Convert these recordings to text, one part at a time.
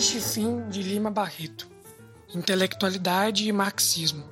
triste fim de Lima Barreto. Intelectualidade e marxismo.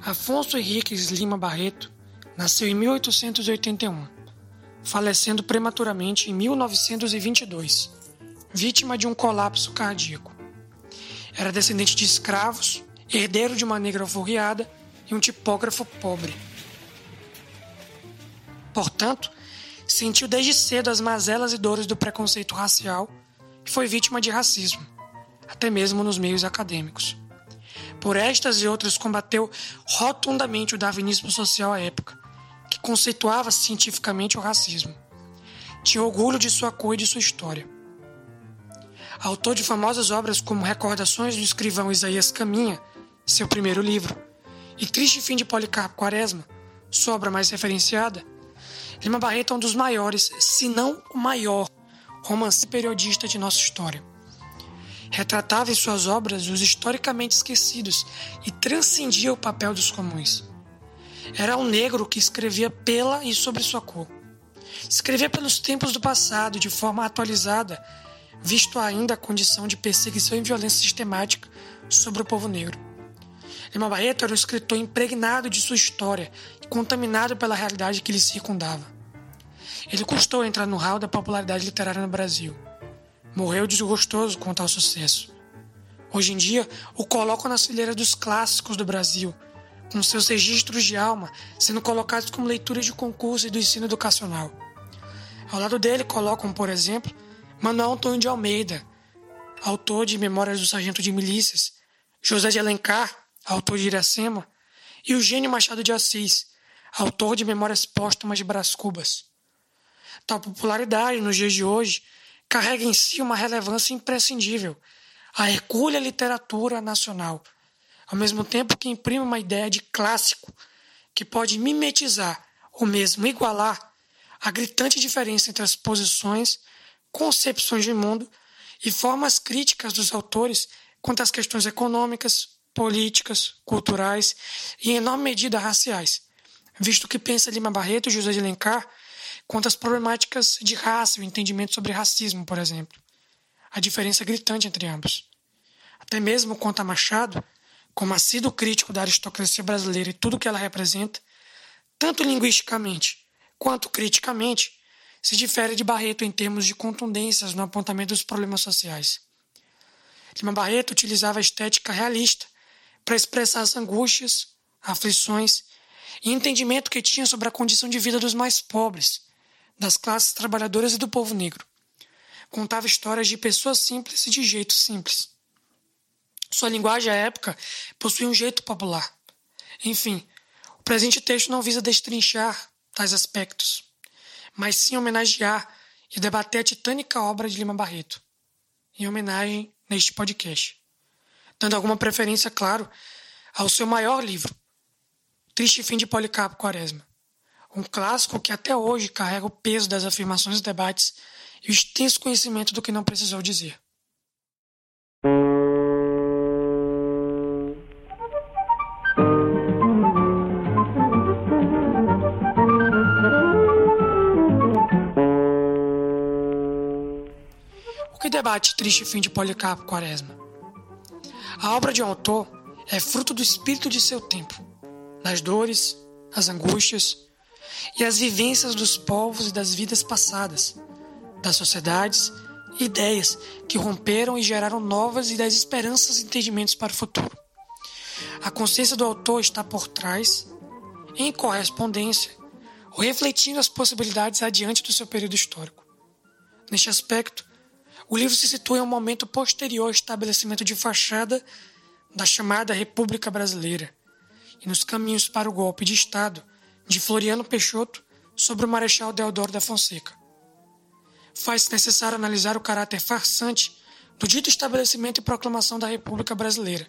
Afonso Henriques Lima Barreto nasceu em 1881, falecendo prematuramente em 1922, vítima de um colapso cardíaco. Era descendente de escravos, herdeiro de uma negra alforriada e um tipógrafo pobre. Portanto, sentiu desde cedo as mazelas e dores do preconceito racial e foi vítima de racismo, até mesmo nos meios acadêmicos. Por estas e outras combateu rotundamente o darwinismo social à época, que conceituava cientificamente o racismo. Tinha orgulho de sua cor e de sua história. Autor de famosas obras como Recordações do escrivão Isaías Caminha, seu primeiro livro, e Triste Fim de Policarpo Quaresma, sua obra mais referenciada, Lima Barreto é um dos maiores, se não o maior, romance periodista de nossa história retratava em suas obras os historicamente esquecidos e transcendia o papel dos comuns. Era um negro que escrevia pela e sobre sua cor. Escrevia pelos tempos do passado de forma atualizada, visto ainda a condição de perseguição e violência sistemática sobre o povo negro. Lima Barreto era um escritor impregnado de sua história e contaminado pela realidade que lhe circundava. Ele custou entrar no hall da popularidade literária no Brasil morreu desgostoso com tal sucesso. Hoje em dia, o colocam na fileira dos clássicos do Brasil, com seus registros de alma sendo colocados como leituras de concurso e do ensino educacional. Ao lado dele colocam, por exemplo, Manuel Antônio de Almeida, autor de Memórias do Sargento de Milícias, José de Alencar, autor de Iracema, e Eugênio Machado de Assis, autor de Memórias Póstumas de Brás Cubas. Tal popularidade nos dias de hoje carrega em si uma relevância imprescindível. A hercúlea literatura nacional, ao mesmo tempo que imprime uma ideia de clássico que pode mimetizar ou mesmo igualar a gritante diferença entre as posições, concepções de mundo e formas críticas dos autores quanto às questões econômicas, políticas, culturais e, em enorme medida, raciais, visto que pensa Lima Barreto e José de Alencar quanto às problemáticas de raça e o entendimento sobre racismo, por exemplo. A diferença é gritante entre ambos. Até mesmo quanto a Machado, como assíduo crítico da aristocracia brasileira e tudo que ela representa, tanto linguisticamente quanto criticamente, se difere de Barreto em termos de contundências no apontamento dos problemas sociais. Lima Barreto utilizava a estética realista para expressar as angústias, aflições e entendimento que tinha sobre a condição de vida dos mais pobres, das classes trabalhadoras e do povo negro. Contava histórias de pessoas simples e de jeito simples. Sua linguagem à época possuía um jeito popular. Enfim, o presente texto não visa destrinchar tais aspectos, mas sim homenagear e debater a titânica obra de Lima Barreto, em homenagem neste podcast, dando alguma preferência, claro, ao seu maior livro, Triste Fim de Policarpo Quaresma um clássico que até hoje carrega o peso das afirmações e debates e o extenso conhecimento do que não precisou dizer. Debate Triste Fim de Policarpo Quaresma? A obra de um autor é fruto do espírito de seu tempo, das dores, as angústias, e as vivências dos povos e das vidas passadas, das sociedades, ideias que romperam e geraram novas e das esperanças e entendimentos para o futuro. A consciência do autor está por trás, em correspondência, refletindo as possibilidades adiante do seu período histórico. Neste aspecto, o livro se situa em um momento posterior ao estabelecimento de fachada da chamada República Brasileira e nos caminhos para o golpe de Estado de Floriano Peixoto sobre o Marechal Deodoro da Fonseca. Faz-se necessário analisar o caráter farsante do dito estabelecimento e proclamação da República Brasileira,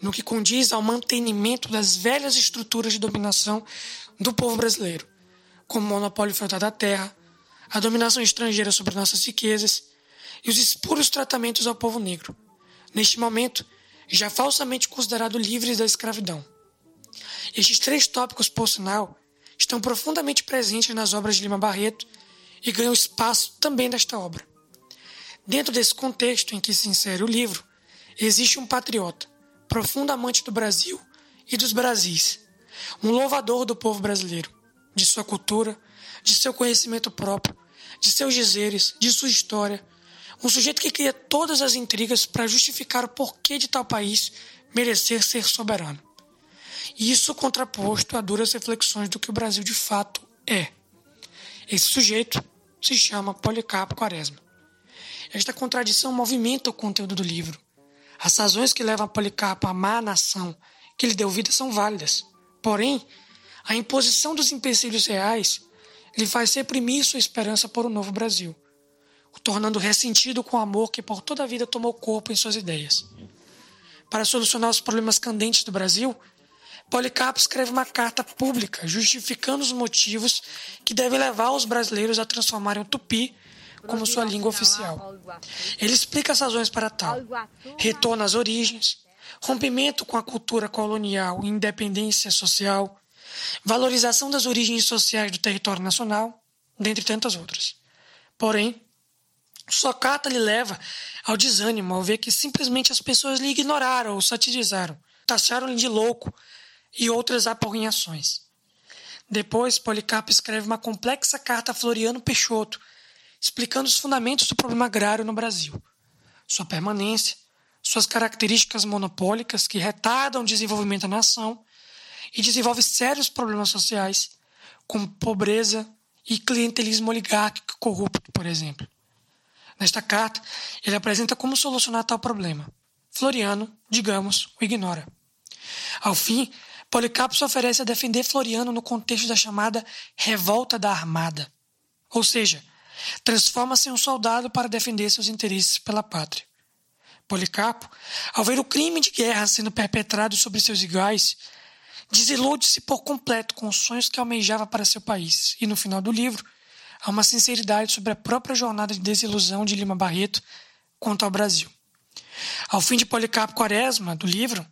no que condiz ao mantenimento das velhas estruturas de dominação do povo brasileiro, como o monopólio feudal da terra, a dominação estrangeira sobre nossas riquezas e os espúrios tratamentos ao povo negro, neste momento já falsamente considerado livres da escravidão. Estes três tópicos, por sinal, estão profundamente presentes nas obras de Lima Barreto e ganham espaço também nesta obra. Dentro desse contexto em que se insere o livro, existe um patriota, profundo amante do Brasil e dos Brasis, um louvador do povo brasileiro, de sua cultura, de seu conhecimento próprio, de seus dizeres, de sua história, um sujeito que cria todas as intrigas para justificar o porquê de tal país merecer ser soberano. E isso contraposto a duras reflexões do que o Brasil de fato é. Esse sujeito se chama Policarpo Quaresma. Esta contradição movimenta o conteúdo do livro. As razões que levam Policarpo a amar a nação que lhe deu vida são válidas. Porém, a imposição dos empecilhos reais lhe faz reprimir sua esperança por um novo Brasil, tornando ressentido com o amor que por toda a vida tomou corpo em suas ideias. Para solucionar os problemas candentes do Brasil, Policarpo escreve uma carta pública justificando os motivos que devem levar os brasileiros a transformarem o tupi como sua língua oficial. Ele explica as razões para tal: retorno às origens, rompimento com a cultura colonial e independência social, valorização das origens sociais do território nacional, dentre tantas outras. Porém, sua carta lhe leva ao desânimo ao ver que simplesmente as pessoas lhe ignoraram ou satirizaram, taxaram-lhe de louco e outras aporrinhações. Depois, Policarpo escreve uma complexa carta a Floriano Peixoto, explicando os fundamentos do problema agrário no Brasil, sua permanência, suas características monopólicas que retardam o desenvolvimento da nação e desenvolve sérios problemas sociais, como pobreza e clientelismo oligárquico corrupto, por exemplo. Nesta carta, ele apresenta como solucionar tal problema. Floriano, digamos, o ignora. Ao fim, Policarpo se oferece a defender Floriano no contexto da chamada Revolta da Armada. Ou seja, transforma-se em um soldado para defender seus interesses pela pátria. Policarpo, ao ver o crime de guerra sendo perpetrado sobre seus iguais, desilude-se por completo com os sonhos que almejava para seu país, e no final do livro há uma sinceridade sobre a própria jornada de desilusão de Lima Barreto quanto ao Brasil. Ao fim de Policarpo Quaresma, do livro,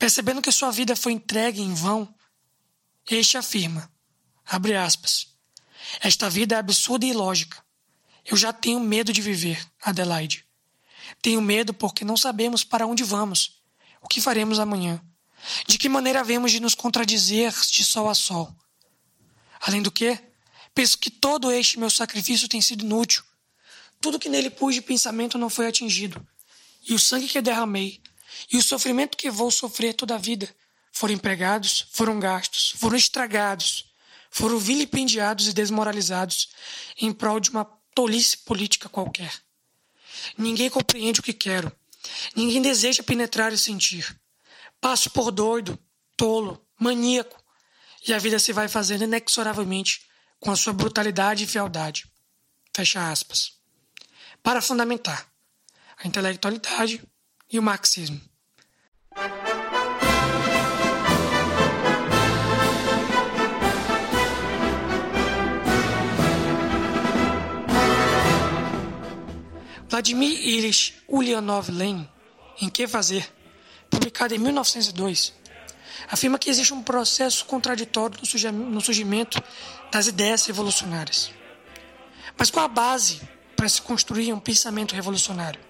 Percebendo que sua vida foi entregue em vão, este afirma, abre aspas, esta vida é absurda e ilógica. Eu já tenho medo de viver, Adelaide. Tenho medo porque não sabemos para onde vamos, o que faremos amanhã, de que maneira havemos de nos contradizer de sol a sol. Além do que, penso que todo este meu sacrifício tem sido inútil. Tudo que nele pus de pensamento não foi atingido, e o sangue que derramei e o sofrimento que vou sofrer toda a vida foram empregados, foram gastos, foram estragados, foram vilipendiados e desmoralizados em prol de uma tolice política qualquer. Ninguém compreende o que quero. Ninguém deseja penetrar e sentir. Passo por doido, tolo, maníaco, e a vida se vai fazendo inexoravelmente com a sua brutalidade e fealdade. Fecha aspas. Para fundamentar a intelectualidade e o marxismo. Vladimir Ilyich Ulyanov Lenin, em Que Fazer, publicado em 1902, afirma que existe um processo contraditório no surgimento das ideias revolucionárias. Mas qual a base para se construir um pensamento revolucionário?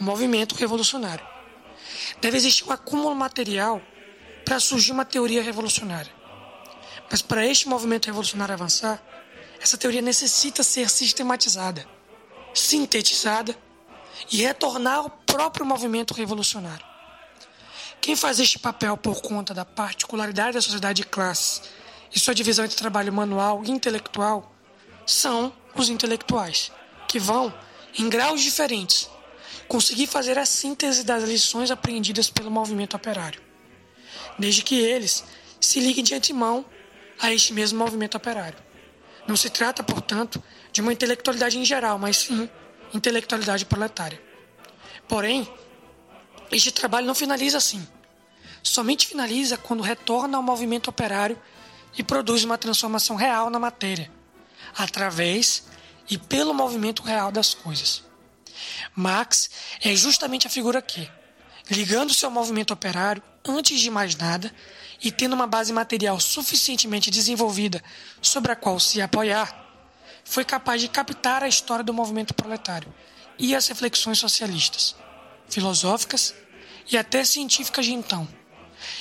Um movimento revolucionário. Deve existir um acúmulo material para surgir uma teoria revolucionária. Mas para este movimento revolucionário avançar, essa teoria necessita ser sistematizada sintetizada e retornar ao próprio movimento revolucionário. Quem faz este papel por conta da particularidade da sociedade de classes e sua divisão entre trabalho manual e intelectual são os intelectuais, que vão, em graus diferentes, conseguir fazer a síntese das lições aprendidas pelo movimento operário, desde que eles se liguem de antemão a este mesmo movimento operário. Não se trata, portanto, de uma intelectualidade em geral, mas sim intelectualidade proletária. Porém, este trabalho não finaliza assim. Somente finaliza quando retorna ao movimento operário e produz uma transformação real na matéria, através e pelo movimento real das coisas. Marx é justamente a figura que, ligando-se ao movimento operário antes de mais nada e tendo uma base material suficientemente desenvolvida sobre a qual se apoiar, foi capaz de captar a história do movimento proletário e as reflexões socialistas, filosóficas e até científicas de então,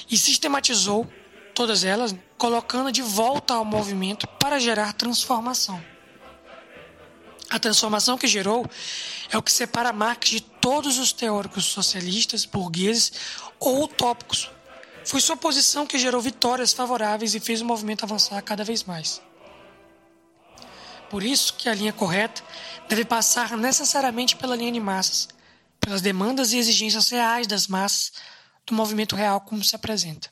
e sistematizou todas elas, colocando de volta ao movimento para gerar transformação. A transformação que gerou é o que separa Marx de todos os teóricos socialistas, burgueses ou utópicos. Foi sua posição que gerou vitórias favoráveis e fez o movimento avançar cada vez mais. Por isso que a linha correta deve passar necessariamente pela linha de massas, pelas demandas e exigências reais das massas do movimento real como se apresenta.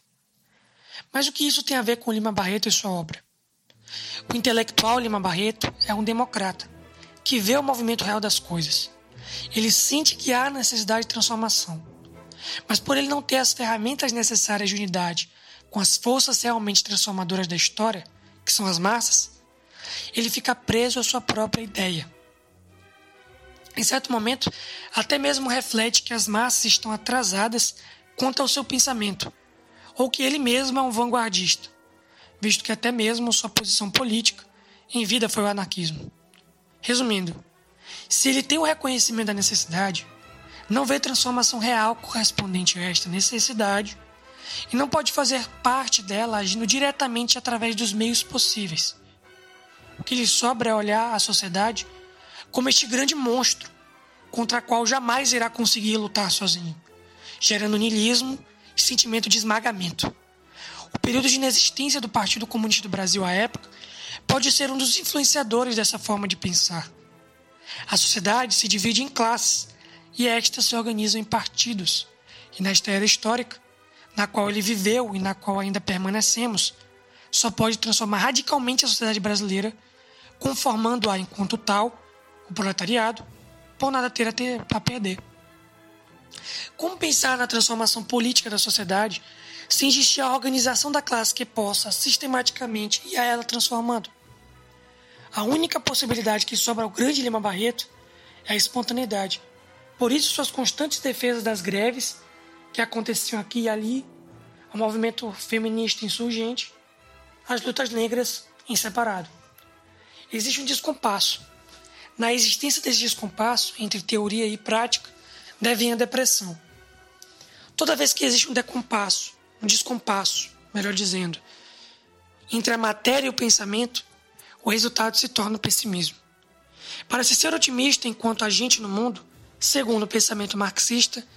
Mas o que isso tem a ver com Lima Barreto e sua obra? O intelectual Lima Barreto é um democrata que vê o movimento real das coisas. Ele sente que há necessidade de transformação. Mas por ele não ter as ferramentas necessárias de unidade com as forças realmente transformadoras da história, que são as massas, ele fica preso à sua própria ideia. Em certo momento, até mesmo reflete que as massas estão atrasadas quanto ao seu pensamento, ou que ele mesmo é um vanguardista, visto que até mesmo sua posição política em vida foi o anarquismo. Resumindo, se ele tem o reconhecimento da necessidade, não vê transformação real correspondente a esta necessidade e não pode fazer parte dela agindo diretamente através dos meios possíveis. O que lhe sobra é olhar a sociedade como este grande monstro contra a qual jamais irá conseguir lutar sozinho, gerando niilismo e sentimento de esmagamento. O período de inexistência do Partido Comunista do Brasil à época pode ser um dos influenciadores dessa forma de pensar. A sociedade se divide em classes e estas se organizam em partidos. E nesta era histórica, na qual ele viveu e na qual ainda permanecemos, só pode transformar radicalmente a sociedade brasileira, conformando-a enquanto tal, o proletariado, por nada ter a, ter a perder. Como pensar na transformação política da sociedade sem existir a organização da classe que possa sistematicamente ir a ela transformando. A única possibilidade que sobra ao grande Lima Barreto é a espontaneidade. Por isso, suas constantes defesas das greves que aconteciam aqui e ali, o movimento feminista insurgente, as lutas negras em separado. Existe um descompasso. Na existência desse descompasso entre teoria e prática, deve a depressão. Toda vez que existe um decompasso um descompasso, melhor dizendo, entre a matéria e o pensamento, o resultado se torna o pessimismo. Para se ser otimista enquanto agente no mundo, segundo o pensamento marxista,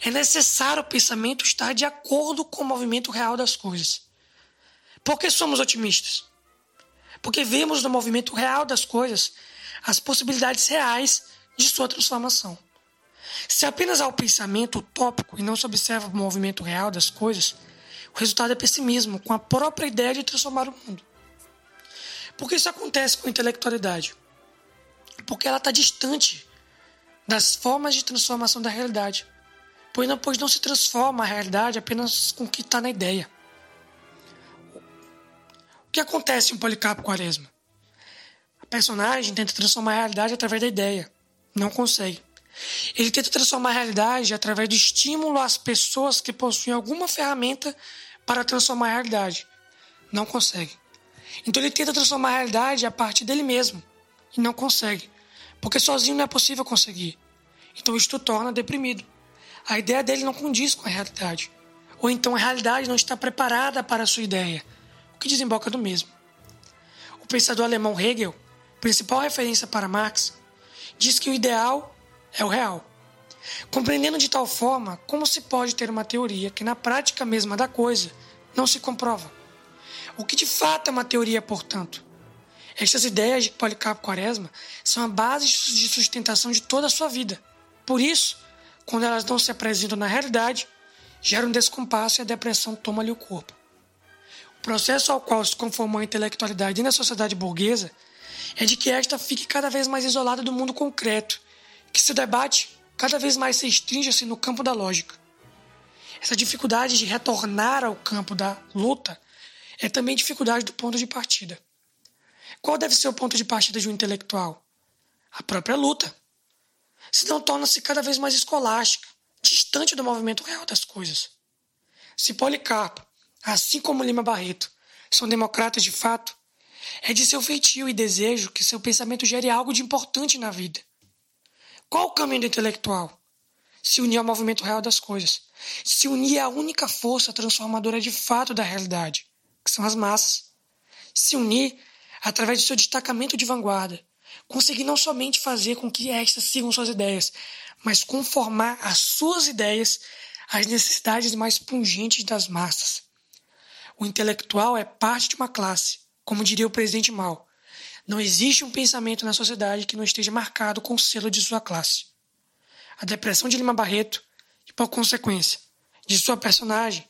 é necessário o pensamento estar de acordo com o movimento real das coisas. Por que somos otimistas? Porque vemos no movimento real das coisas as possibilidades reais de sua transformação. Se apenas há o pensamento utópico e não se observa o movimento real das coisas, o resultado é pessimismo, com a própria ideia de transformar o mundo. Por que isso acontece com a intelectualidade? Porque ela está distante das formas de transformação da realidade. Pois não, pois não se transforma a realidade apenas com o que está na ideia. O que acontece em Policarpo Quaresma? A personagem tenta transformar a realidade através da ideia. Não consegue. Ele tenta transformar a realidade através do estímulo às pessoas que possuem alguma ferramenta para transformar a realidade. Não consegue. Então ele tenta transformar a realidade a partir dele mesmo. E não consegue. Porque sozinho não é possível conseguir. Então isto o torna deprimido. A ideia dele não condiz com a realidade. Ou então a realidade não está preparada para a sua ideia. O que desemboca do mesmo. O pensador alemão Hegel, principal referência para Marx, diz que o ideal é o real. Compreendendo de tal forma como se pode ter uma teoria que, na prática mesma da coisa, não se comprova. O que de fato é uma teoria, portanto? Estas ideias de Policarpo Quaresma são a base de sustentação de toda a sua vida. Por isso, quando elas não se apresentam na realidade, gera um descompasso e a depressão toma-lhe o corpo. O processo ao qual se conformou a intelectualidade na sociedade burguesa é de que esta fique cada vez mais isolada do mundo concreto, que seu debate cada vez mais se restringe-se no campo da lógica. Essa dificuldade de retornar ao campo da luta é também dificuldade do ponto de partida. Qual deve ser o ponto de partida de um intelectual? A própria luta. Senão torna-se cada vez mais escolástica, distante do movimento real das coisas. Se Policarpo, assim como Lima Barreto, são democratas de fato, é de seu feitio e desejo que seu pensamento gere algo de importante na vida. Qual o caminho do intelectual? Se unir ao movimento real das coisas. Se unir à única força transformadora de fato da realidade, que são as massas. Se unir através do seu destacamento de vanguarda. Conseguir não somente fazer com que estas sigam suas ideias, mas conformar as suas ideias às necessidades mais pungentes das massas. O intelectual é parte de uma classe, como diria o presidente Mao. Não existe um pensamento na sociedade que não esteja marcado com o selo de sua classe. A depressão de Lima Barreto, e por consequência, de sua personagem,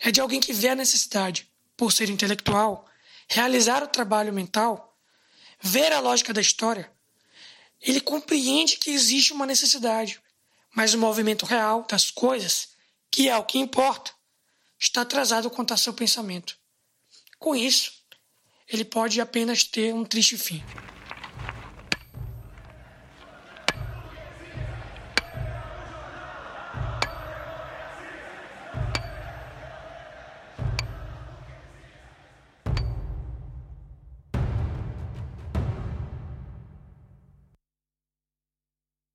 é de alguém que vê a necessidade, por ser intelectual, realizar o trabalho mental, ver a lógica da história, ele compreende que existe uma necessidade, mas o movimento real das coisas, que é o que importa, está atrasado quanto a seu pensamento. Com isso, ele pode apenas ter um triste fim.